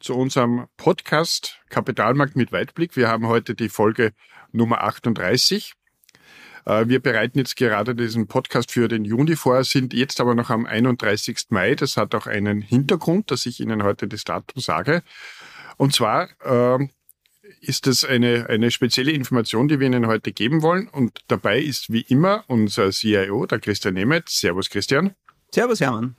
zu unserem Podcast Kapitalmarkt mit Weitblick. Wir haben heute die Folge Nummer 38. Äh, wir bereiten jetzt gerade diesen Podcast für den Juni vor, sind jetzt aber noch am 31. Mai. Das hat auch einen Hintergrund, dass ich Ihnen heute das Datum sage. Und zwar äh, ist das eine, eine spezielle Information, die wir Ihnen heute geben wollen. Und dabei ist wie immer unser CIO, der Christian Nemeth. Servus, Christian. Servus, Hermann.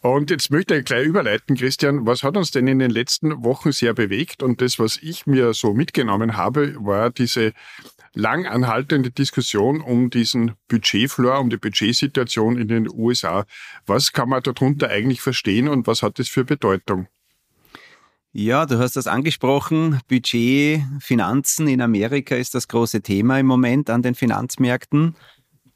Und jetzt möchte ich gleich überleiten, Christian. Was hat uns denn in den letzten Wochen sehr bewegt? Und das, was ich mir so mitgenommen habe, war diese lang anhaltende Diskussion um diesen Budgetfloor, um die Budgetsituation in den USA. Was kann man darunter eigentlich verstehen und was hat das für Bedeutung? Ja, du hast das angesprochen. Budget, Finanzen in Amerika ist das große Thema im Moment an den Finanzmärkten.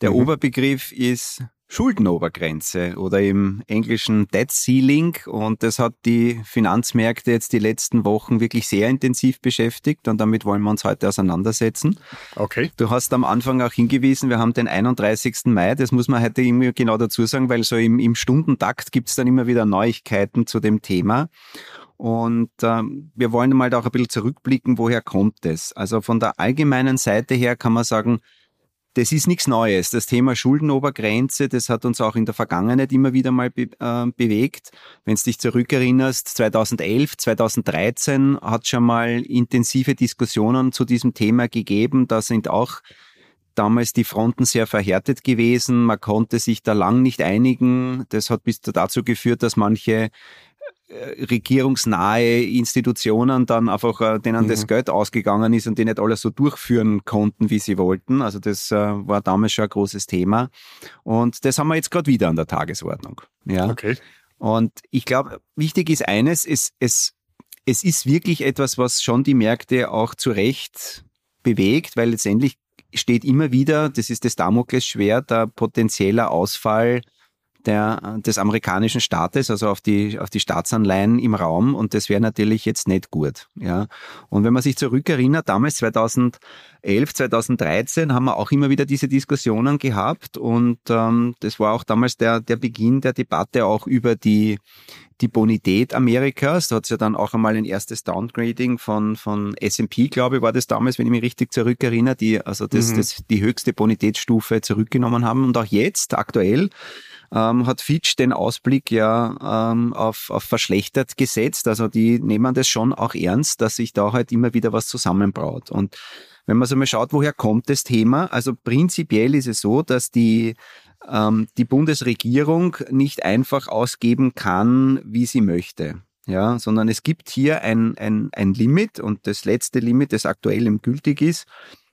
Der mhm. Oberbegriff ist Schuldenobergrenze oder im englischen Debt Ceiling. Und das hat die Finanzmärkte jetzt die letzten Wochen wirklich sehr intensiv beschäftigt und damit wollen wir uns heute auseinandersetzen. Okay. Du hast am Anfang auch hingewiesen, wir haben den 31. Mai, das muss man heute immer genau dazu sagen, weil so im, im Stundentakt gibt es dann immer wieder Neuigkeiten zu dem Thema. Und ähm, wir wollen mal da auch ein bisschen zurückblicken, woher kommt es? Also von der allgemeinen Seite her kann man sagen, das ist nichts Neues. Das Thema Schuldenobergrenze, das hat uns auch in der Vergangenheit immer wieder mal be äh, bewegt. Wenn du dich zurückerinnerst, 2011, 2013 hat schon mal intensive Diskussionen zu diesem Thema gegeben. Da sind auch damals die Fronten sehr verhärtet gewesen. Man konnte sich da lang nicht einigen. Das hat bis dazu geführt, dass manche regierungsnahe Institutionen dann einfach äh, denen mhm. das Geld ausgegangen ist und die nicht alles so durchführen konnten, wie sie wollten. Also das äh, war damals schon ein großes Thema. Und das haben wir jetzt gerade wieder an der Tagesordnung. Ja. Okay. Und ich glaube, wichtig ist eines, es, es, es ist wirklich etwas, was schon die Märkte auch zu Recht bewegt, weil letztendlich steht immer wieder, das ist das Damoklesschwert, der potenzieller Ausfall der, des amerikanischen Staates, also auf die, auf die Staatsanleihen im Raum und das wäre natürlich jetzt nicht gut. Ja. Und wenn man sich zurückerinnert, damals 2011, 2013 haben wir auch immer wieder diese Diskussionen gehabt und ähm, das war auch damals der, der Beginn der Debatte auch über die, die Bonität Amerikas. Da hat es ja dann auch einmal ein erstes Downgrading von, von S&P, glaube ich, war das damals, wenn ich mich richtig zurückerinnere, die also das, mhm. das die höchste Bonitätsstufe zurückgenommen haben. Und auch jetzt, aktuell, ähm, hat Fitch den Ausblick ja ähm, auf, auf verschlechtert gesetzt. Also die nehmen das schon auch ernst, dass sich da halt immer wieder was zusammenbraut. Und wenn man so mal schaut, woher kommt das Thema? Also prinzipiell ist es so, dass die ähm, die Bundesregierung nicht einfach ausgeben kann, wie sie möchte. Ja, sondern es gibt hier ein, ein, ein Limit und das letzte Limit, das aktuell im gültig ist,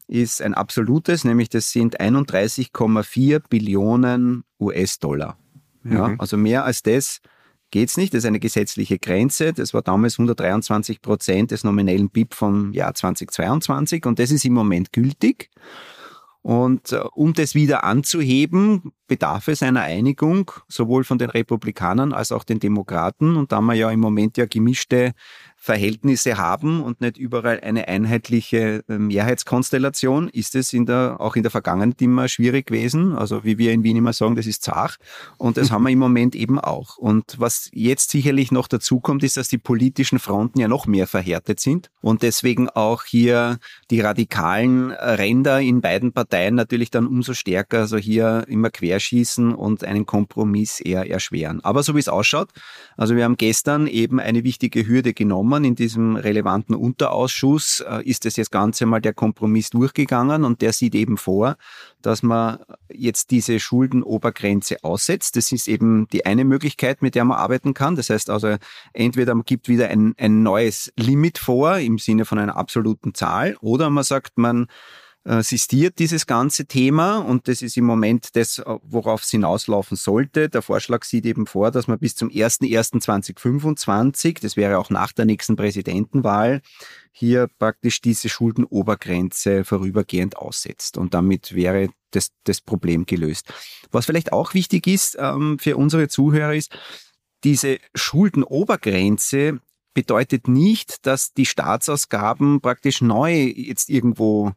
ist ein absolutes, nämlich das sind 31,4 Billionen US-Dollar. Ja, mhm. also mehr als das geht's nicht. Das ist eine gesetzliche Grenze. Das war damals 123 Prozent des nominellen BIP vom Jahr 2022 und das ist im Moment gültig. Und äh, um das wieder anzuheben, bedarf es einer Einigung, sowohl von den Republikanern als auch den Demokraten. Und da wir ja im Moment ja gemischte Verhältnisse haben und nicht überall eine einheitliche äh, Mehrheitskonstellation, ist es in der, auch in der Vergangenheit immer schwierig gewesen. Also wie wir in Wien immer sagen, das ist zach. Und das haben wir im Moment eben auch. Und was jetzt sicherlich noch dazu kommt, ist, dass die politischen Fronten ja noch mehr verhärtet sind und deswegen auch hier die radikalen Ränder in beiden Parteien natürlich dann umso stärker, also hier immer querschießen und einen Kompromiss eher erschweren. Aber so wie es ausschaut, also wir haben gestern eben eine wichtige Hürde genommen. In diesem relevanten Unterausschuss äh, ist es jetzt Ganze mal der Kompromiss durchgegangen und der sieht eben vor, dass man jetzt diese Schuldenobergrenze aussetzt. Das ist eben die eine Möglichkeit, mit der man arbeiten kann. Das heißt also, entweder man gibt wieder ein, ein neues Limit vor im Sinne von einer absoluten Zahl oder man sagt, man sistiert dieses ganze Thema und das ist im Moment das, worauf es hinauslaufen sollte. Der Vorschlag sieht eben vor, dass man bis zum 01.01.2025, das wäre auch nach der nächsten Präsidentenwahl, hier praktisch diese Schuldenobergrenze vorübergehend aussetzt. Und damit wäre das, das Problem gelöst. Was vielleicht auch wichtig ist ähm, für unsere Zuhörer ist, diese Schuldenobergrenze bedeutet nicht, dass die Staatsausgaben praktisch neu jetzt irgendwo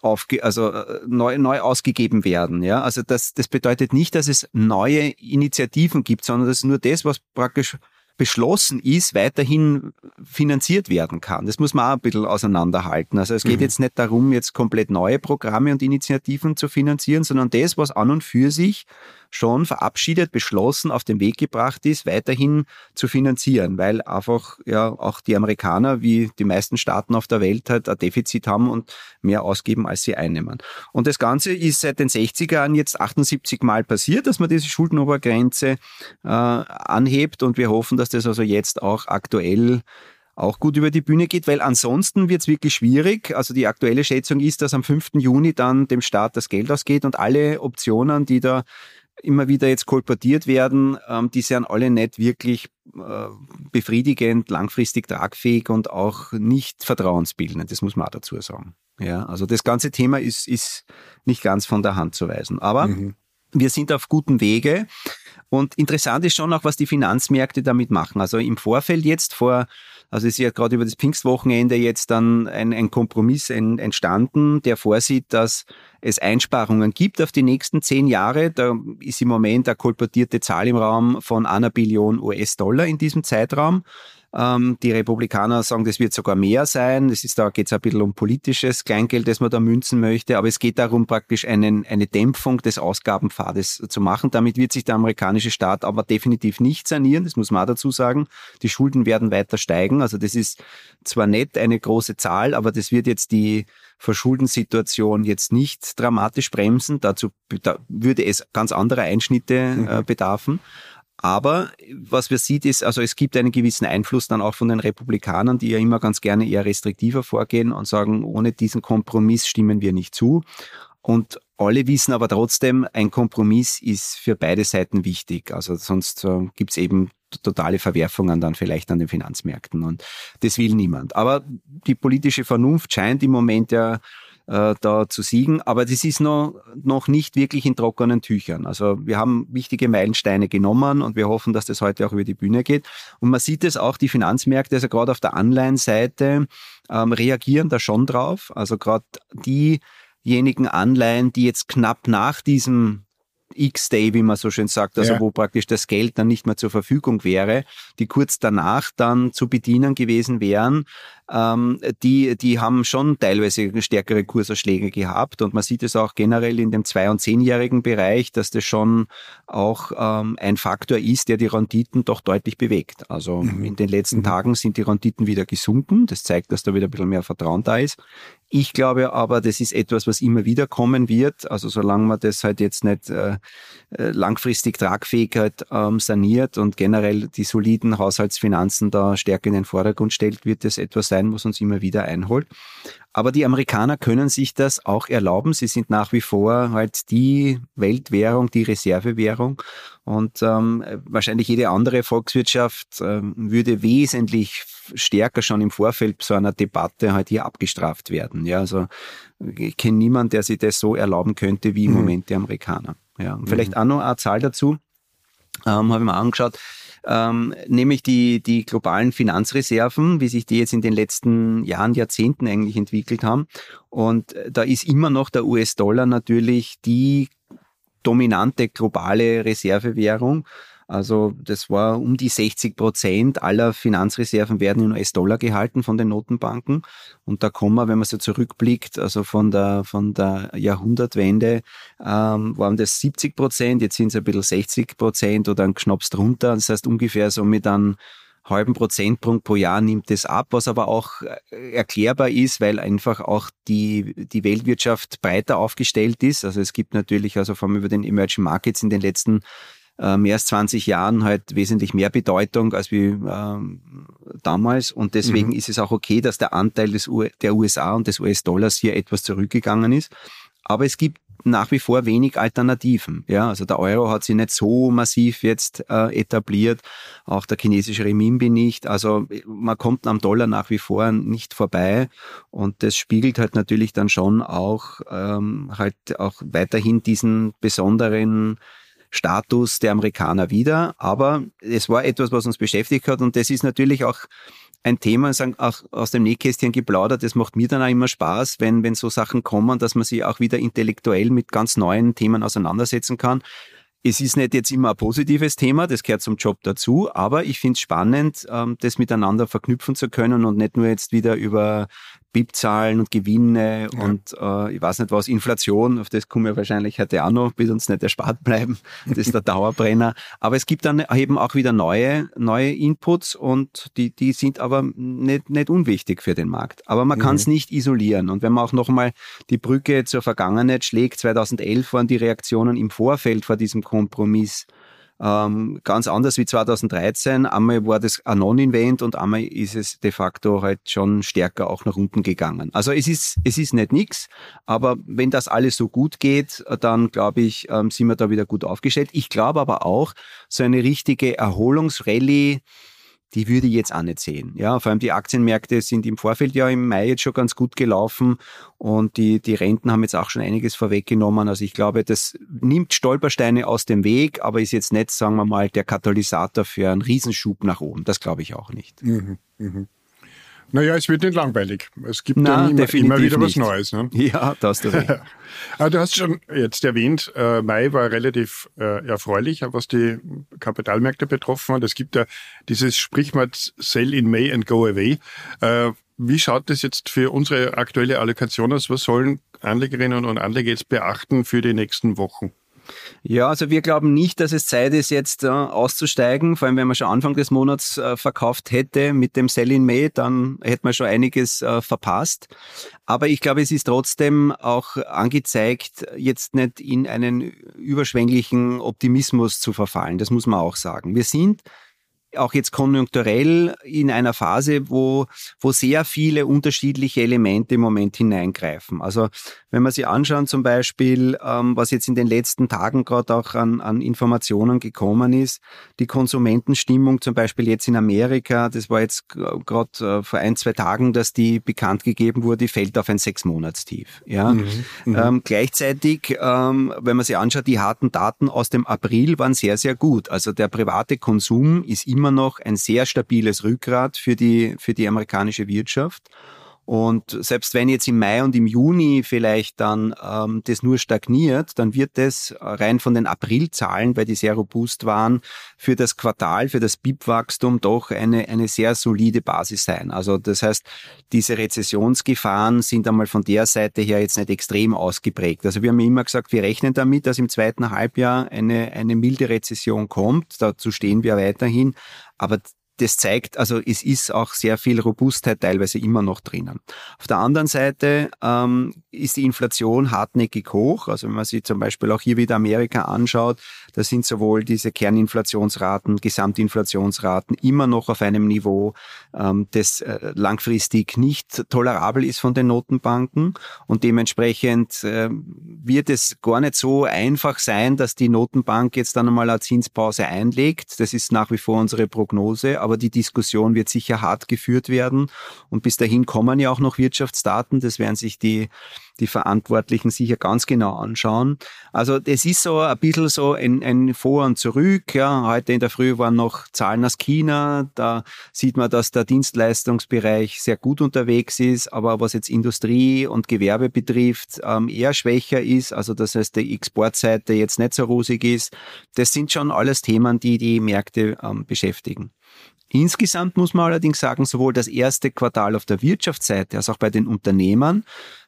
aufge also äh, neu, neu ausgegeben werden. Ja? Also das, das bedeutet nicht, dass es neue Initiativen gibt, sondern das ist nur das, was praktisch beschlossen ist, weiterhin finanziert werden kann. Das muss man auch ein bisschen auseinanderhalten. Also es geht mhm. jetzt nicht darum, jetzt komplett neue Programme und Initiativen zu finanzieren, sondern das, was an und für sich schon verabschiedet, beschlossen, auf den Weg gebracht ist, weiterhin zu finanzieren, weil einfach ja auch die Amerikaner wie die meisten Staaten auf der Welt halt ein Defizit haben und mehr ausgeben, als sie einnehmen. Und das Ganze ist seit den 60er Jahren jetzt 78 Mal passiert, dass man diese Schuldenobergrenze äh, anhebt und wir hoffen, dass das also jetzt auch aktuell auch gut über die Bühne geht, weil ansonsten wird es wirklich schwierig. Also die aktuelle Schätzung ist, dass am 5. Juni dann dem Staat das Geld ausgeht und alle Optionen, die da immer wieder jetzt kolportiert werden, ähm, die sind alle nicht wirklich äh, befriedigend, langfristig tragfähig und auch nicht vertrauensbildend. Das muss man auch dazu sagen. Ja, also das ganze Thema ist, ist nicht ganz von der Hand zu weisen. Aber mhm. Wir sind auf gutem Wege. Und interessant ist schon auch, was die Finanzmärkte damit machen. Also im Vorfeld jetzt vor also es ist ja gerade über das Pfingstwochenende jetzt dann ein, ein Kompromiss entstanden, der vorsieht, dass es Einsparungen gibt auf die nächsten zehn Jahre. Da ist im Moment eine kolportierte Zahl im Raum von einer Billion US-Dollar in diesem Zeitraum. Ähm, die Republikaner sagen, das wird sogar mehr sein. Es ist da geht es ein bisschen um politisches Kleingeld, das man da münzen möchte. Aber es geht darum, praktisch einen, eine Dämpfung des Ausgabenpfades zu machen. Damit wird sich der amerikanische Staat aber definitiv nicht sanieren. Das muss man auch dazu sagen. Die Schulden werden weiter steigen. Also das ist zwar nicht eine große Zahl, aber das wird jetzt die Verschuldensituation jetzt nicht dramatisch bremsen. Dazu da würde es ganz andere Einschnitte äh, mhm. bedarfen. Aber was wir sieht ist, also es gibt einen gewissen Einfluss dann auch von den Republikanern, die ja immer ganz gerne eher restriktiver vorgehen und sagen, ohne diesen Kompromiss stimmen wir nicht zu. Und alle wissen aber trotzdem, ein Kompromiss ist für beide Seiten wichtig. Also sonst äh, gibt's eben totale Verwerfungen dann vielleicht an den Finanzmärkten und das will niemand. Aber die politische Vernunft scheint im Moment ja äh, da zu siegen. Aber das ist noch, noch nicht wirklich in trockenen Tüchern. Also wir haben wichtige Meilensteine genommen und wir hoffen, dass das heute auch über die Bühne geht. Und man sieht es auch, die Finanzmärkte, also gerade auf der Anleihenseite, ähm, reagieren da schon drauf. Also gerade diejenigen Anleihen, die jetzt knapp nach diesem X-Day, wie man so schön sagt, also ja. wo praktisch das Geld dann nicht mehr zur Verfügung wäre, die kurz danach dann zu bedienen gewesen wären, ähm, die, die haben schon teilweise stärkere Kurserschläge gehabt und man sieht es auch generell in dem zwei- und zehnjährigen Bereich, dass das schon auch ähm, ein Faktor ist, der die Renditen doch deutlich bewegt. Also mhm. in den letzten mhm. Tagen sind die Renditen wieder gesunken. Das zeigt, dass da wieder ein bisschen mehr Vertrauen da ist. Ich glaube aber, das ist etwas, was immer wieder kommen wird. Also solange man das halt jetzt nicht äh, äh langfristig Tragfähigkeit ähm, saniert und generell die soliden Haushaltsfinanzen da stärker in den Vordergrund stellt, wird das etwas sein, was uns immer wieder einholt. Aber die Amerikaner können sich das auch erlauben. Sie sind nach wie vor halt die Weltwährung, die Reservewährung. Und ähm, wahrscheinlich jede andere Volkswirtschaft äh, würde wesentlich stärker schon im Vorfeld so einer Debatte halt hier abgestraft werden. Ja, also ich kenne niemanden, der sich das so erlauben könnte wie im mhm. Moment die Amerikaner. Ja, und vielleicht mhm. auch noch eine Zahl dazu. Ähm, habe ich mir angeschaut ähm, nämlich die, die globalen Finanzreserven, wie sich die jetzt in den letzten Jahren, Jahrzehnten eigentlich entwickelt haben. Und da ist immer noch der US-Dollar natürlich die dominante globale Reservewährung. Also das war um die 60 Prozent aller Finanzreserven werden in US-Dollar gehalten von den Notenbanken. Und da kommen wir, wenn man so zurückblickt, also von der, von der Jahrhundertwende ähm, waren das 70 Prozent, jetzt sind es ein bisschen 60 Prozent oder ein Schnaps drunter. Das heißt ungefähr so mit einem halben Prozentpunkt pro Jahr nimmt es ab, was aber auch äh, erklärbar ist, weil einfach auch die, die Weltwirtschaft breiter aufgestellt ist. Also es gibt natürlich also vor allem über den Emerging Markets in den letzten äh, mehr als 20 Jahren halt wesentlich mehr Bedeutung als wie äh, damals. Und deswegen mhm. ist es auch okay, dass der Anteil des U der USA und des US-Dollars hier etwas zurückgegangen ist. Aber es gibt nach wie vor wenig Alternativen. Ja, also der Euro hat sich nicht so massiv jetzt äh, etabliert, auch der chinesische Renminbi nicht. Also man kommt am Dollar nach wie vor nicht vorbei und das spiegelt halt natürlich dann schon auch ähm, halt auch weiterhin diesen besonderen Status der Amerikaner wieder. Aber es war etwas, was uns beschäftigt hat und das ist natürlich auch ein Thema, auch aus dem Nähkästchen geplaudert. Das macht mir dann auch immer Spaß, wenn, wenn so Sachen kommen, dass man sich auch wieder intellektuell mit ganz neuen Themen auseinandersetzen kann. Es ist nicht jetzt immer ein positives Thema, das gehört zum Job dazu, aber ich finde es spannend, ähm, das miteinander verknüpfen zu können und nicht nur jetzt wieder über BIP-Zahlen und Gewinne ja. und äh, ich weiß nicht was, Inflation, auf das kommen wir wahrscheinlich heute auch noch, wird uns nicht erspart bleiben. Das ist der Dauerbrenner. Aber es gibt dann eben auch wieder neue, neue Inputs und die, die sind aber nicht, nicht unwichtig für den Markt. Aber man mhm. kann es nicht isolieren. Und wenn man auch nochmal die Brücke zur Vergangenheit schlägt, 2011 waren die Reaktionen im Vorfeld vor diesem Kompromiss ähm, ganz anders wie 2013. Einmal war das ein Non-Invent und einmal ist es de facto halt schon stärker auch nach unten gegangen. Also es ist, es ist nicht nix, aber wenn das alles so gut geht, dann glaube ich, ähm, sind wir da wieder gut aufgestellt. Ich glaube aber auch, so eine richtige Erholungsrallye, die würde ich jetzt auch nicht sehen. Ja, vor allem die Aktienmärkte sind im Vorfeld ja im Mai jetzt schon ganz gut gelaufen und die, die Renten haben jetzt auch schon einiges vorweggenommen. Also ich glaube, das nimmt Stolpersteine aus dem Weg, aber ist jetzt nicht, sagen wir mal, der Katalysator für einen Riesenschub nach oben. Das glaube ich auch nicht. Mhm, mh. Naja, es wird nicht langweilig. Es gibt Na, immer, immer, wieder was Neues. Ne? Ja, da hast du recht. Aber du hast schon jetzt erwähnt, äh, Mai war relativ äh, erfreulich, was die Kapitalmärkte betroffen hat. Es gibt ja dieses Sprichwort Sell in May and go away. Äh, wie schaut das jetzt für unsere aktuelle Allokation aus? Was sollen Anlegerinnen und Anleger jetzt beachten für die nächsten Wochen? Ja, also wir glauben nicht, dass es Zeit ist, jetzt äh, auszusteigen. Vor allem, wenn man schon Anfang des Monats äh, verkauft hätte mit dem Sell in May, dann hätte man schon einiges äh, verpasst. Aber ich glaube, es ist trotzdem auch angezeigt, jetzt nicht in einen überschwänglichen Optimismus zu verfallen. Das muss man auch sagen. Wir sind auch jetzt konjunkturell in einer Phase, wo, wo sehr viele unterschiedliche Elemente im Moment hineingreifen. Also wenn man sich anschauen zum Beispiel, ähm, was jetzt in den letzten Tagen gerade auch an, an Informationen gekommen ist, die Konsumentenstimmung zum Beispiel jetzt in Amerika, das war jetzt gerade äh, vor ein, zwei Tagen, dass die bekannt gegeben wurde, fällt auf ein Sechsmonatstief. Ja? Mhm, mhm, ähm, gleichzeitig, ähm, wenn man sich anschaut, die harten Daten aus dem April waren sehr, sehr gut. Also der private Konsum ist immer noch ein sehr stabiles Rückgrat für die, für die amerikanische Wirtschaft. Und selbst wenn jetzt im Mai und im Juni vielleicht dann ähm, das nur stagniert, dann wird das rein von den Aprilzahlen, weil die sehr robust waren, für das Quartal, für das BIP-Wachstum doch eine, eine sehr solide Basis sein. Also das heißt, diese Rezessionsgefahren sind einmal von der Seite her jetzt nicht extrem ausgeprägt. Also wir haben immer gesagt, wir rechnen damit, dass im zweiten Halbjahr eine, eine milde Rezession kommt. Dazu stehen wir weiterhin. Aber das zeigt, also es ist auch sehr viel Robustheit teilweise immer noch drinnen. Auf der anderen Seite ähm, ist die Inflation hartnäckig hoch. Also wenn man sich zum Beispiel auch hier wieder Amerika anschaut, da sind sowohl diese Kerninflationsraten, Gesamtinflationsraten immer noch auf einem Niveau, ähm, das äh, langfristig nicht tolerabel ist von den Notenbanken. Und dementsprechend äh, wird es gar nicht so einfach sein, dass die Notenbank jetzt dann einmal eine Zinspause einlegt. Das ist nach wie vor unsere Prognose aber die Diskussion wird sicher hart geführt werden. Und bis dahin kommen ja auch noch Wirtschaftsdaten. Das werden sich die, die Verantwortlichen sicher ganz genau anschauen. Also es ist so ein bisschen so ein, ein Vor und Zurück. Ja, heute in der Früh waren noch Zahlen aus China. Da sieht man, dass der Dienstleistungsbereich sehr gut unterwegs ist, aber was jetzt Industrie und Gewerbe betrifft, ähm, eher schwächer ist. Also das heißt, die Exportseite jetzt nicht so rosig ist. Das sind schon alles Themen, die die Märkte ähm, beschäftigen. Insgesamt muss man allerdings sagen, sowohl das erste Quartal auf der Wirtschaftsseite als auch bei den Unternehmern,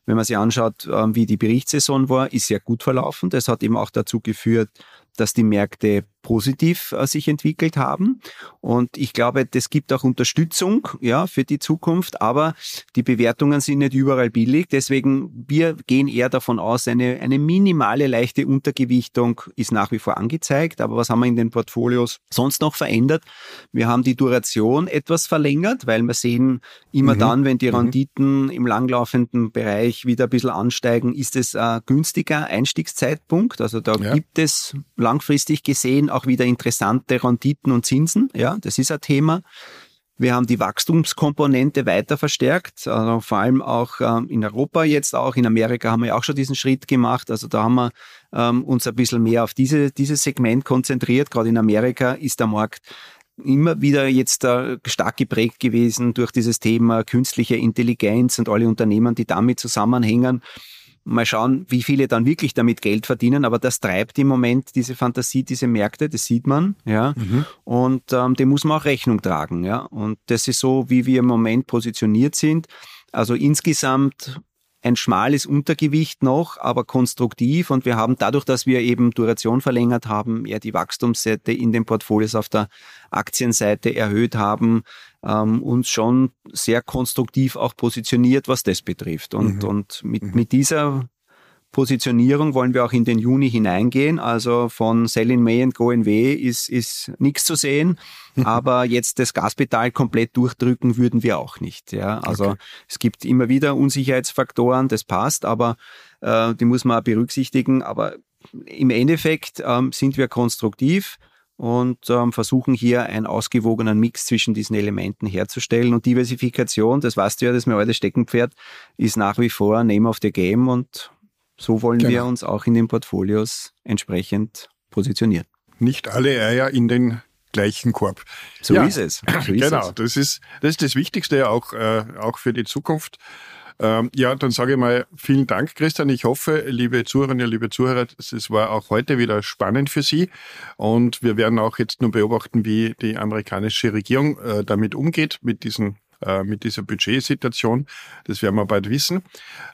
wenn man sich anschaut, ähm, wie die Berichtssaison war, ist sehr gut verlaufen. Das hat eben auch dazu geführt, dass die Märkte positiv äh, sich entwickelt haben. Und ich glaube, das gibt auch Unterstützung ja, für die Zukunft, aber die Bewertungen sind nicht überall billig. Deswegen, wir gehen eher davon aus, eine, eine minimale leichte Untergewichtung ist nach wie vor angezeigt. Aber was haben wir in den Portfolios sonst noch verändert? Wir haben die Duration etwas verlängert, weil wir sehen, immer mhm. dann, wenn die mhm. Renditen mhm. im langlaufenden Bereich wieder ein bisschen ansteigen, ist es ein günstiger Einstiegszeitpunkt. Also da ja. gibt es langfristig gesehen auch wieder interessante Renditen und Zinsen. Ja, das ist ein Thema. Wir haben die Wachstumskomponente weiter verstärkt, also vor allem auch ähm, in Europa jetzt auch. In Amerika haben wir auch schon diesen Schritt gemacht. Also da haben wir ähm, uns ein bisschen mehr auf diese, dieses Segment konzentriert. Gerade in Amerika ist der Markt immer wieder jetzt äh, stark geprägt gewesen durch dieses Thema künstliche Intelligenz und alle Unternehmen, die damit zusammenhängen. Mal schauen, wie viele dann wirklich damit Geld verdienen, aber das treibt im Moment diese Fantasie, diese Märkte, das sieht man, ja. Mhm. Und ähm, dem muss man auch Rechnung tragen, ja. Und das ist so, wie wir im Moment positioniert sind. Also insgesamt ein schmales Untergewicht noch, aber konstruktiv. Und wir haben dadurch, dass wir eben Duration verlängert haben, eher die Wachstumsseite in den Portfolios auf der Aktienseite erhöht haben, ähm, uns schon sehr konstruktiv auch positioniert, was das betrifft. Und, mhm. und mit, mhm. mit dieser Positionierung wollen wir auch in den Juni hineingehen. Also von Sell in May and Go in Way ist, ist nichts zu sehen. Aber jetzt das Gaspedal komplett durchdrücken würden wir auch nicht. Ja, also okay. es gibt immer wieder Unsicherheitsfaktoren, das passt, aber äh, die muss man auch berücksichtigen. Aber im Endeffekt ähm, sind wir konstruktiv und ähm, versuchen hier einen ausgewogenen Mix zwischen diesen Elementen herzustellen. Und Diversifikation, das weißt du ja, das ist mein altes Steckenpferd, ist nach wie vor Name of the Game und so wollen genau. wir uns auch in den Portfolios entsprechend positionieren. Nicht alle Eier in den gleichen Korb. So ja, ist es. So ist genau, es. das ist das ist das Wichtigste auch äh, auch für die Zukunft. Ähm, ja, dann sage ich mal vielen Dank, Christian. Ich hoffe, liebe Zuhörerinnen, liebe Zuhörer, es war auch heute wieder spannend für Sie. Und wir werden auch jetzt nur beobachten, wie die amerikanische Regierung äh, damit umgeht, mit diesen äh, mit dieser Budgetsituation. Das werden wir bald wissen.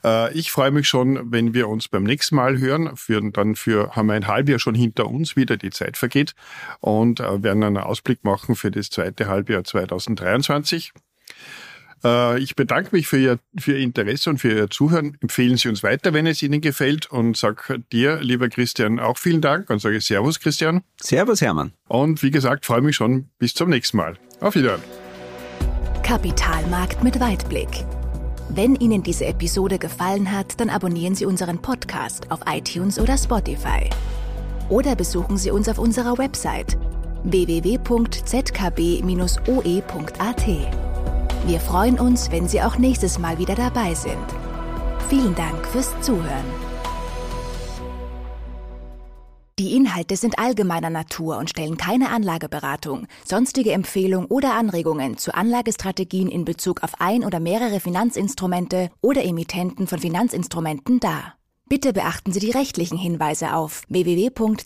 Äh, ich freue mich schon, wenn wir uns beim nächsten Mal hören. Für, dann für, haben wir ein Halbjahr schon hinter uns, wieder die Zeit vergeht und äh, werden einen Ausblick machen für das zweite Halbjahr 2023. Ich bedanke mich für Ihr, für Ihr Interesse und für Ihr Zuhören. Empfehlen Sie uns weiter, wenn es Ihnen gefällt. Und sag dir, lieber Christian, auch vielen Dank und sage Servus, Christian. Servus, Hermann. Und wie gesagt, freue mich schon. Bis zum nächsten Mal. Auf Wiedersehen. Kapitalmarkt mit Weitblick. Wenn Ihnen diese Episode gefallen hat, dann abonnieren Sie unseren Podcast auf iTunes oder Spotify. Oder besuchen Sie uns auf unserer Website www.zkb-oe.at. Wir freuen uns, wenn Sie auch nächstes Mal wieder dabei sind. Vielen Dank fürs Zuhören. Die Inhalte sind allgemeiner Natur und stellen keine Anlageberatung, sonstige Empfehlung oder Anregungen zu Anlagestrategien in Bezug auf ein oder mehrere Finanzinstrumente oder Emittenten von Finanzinstrumenten dar. Bitte beachten Sie die rechtlichen Hinweise auf www.zkb-oe.at.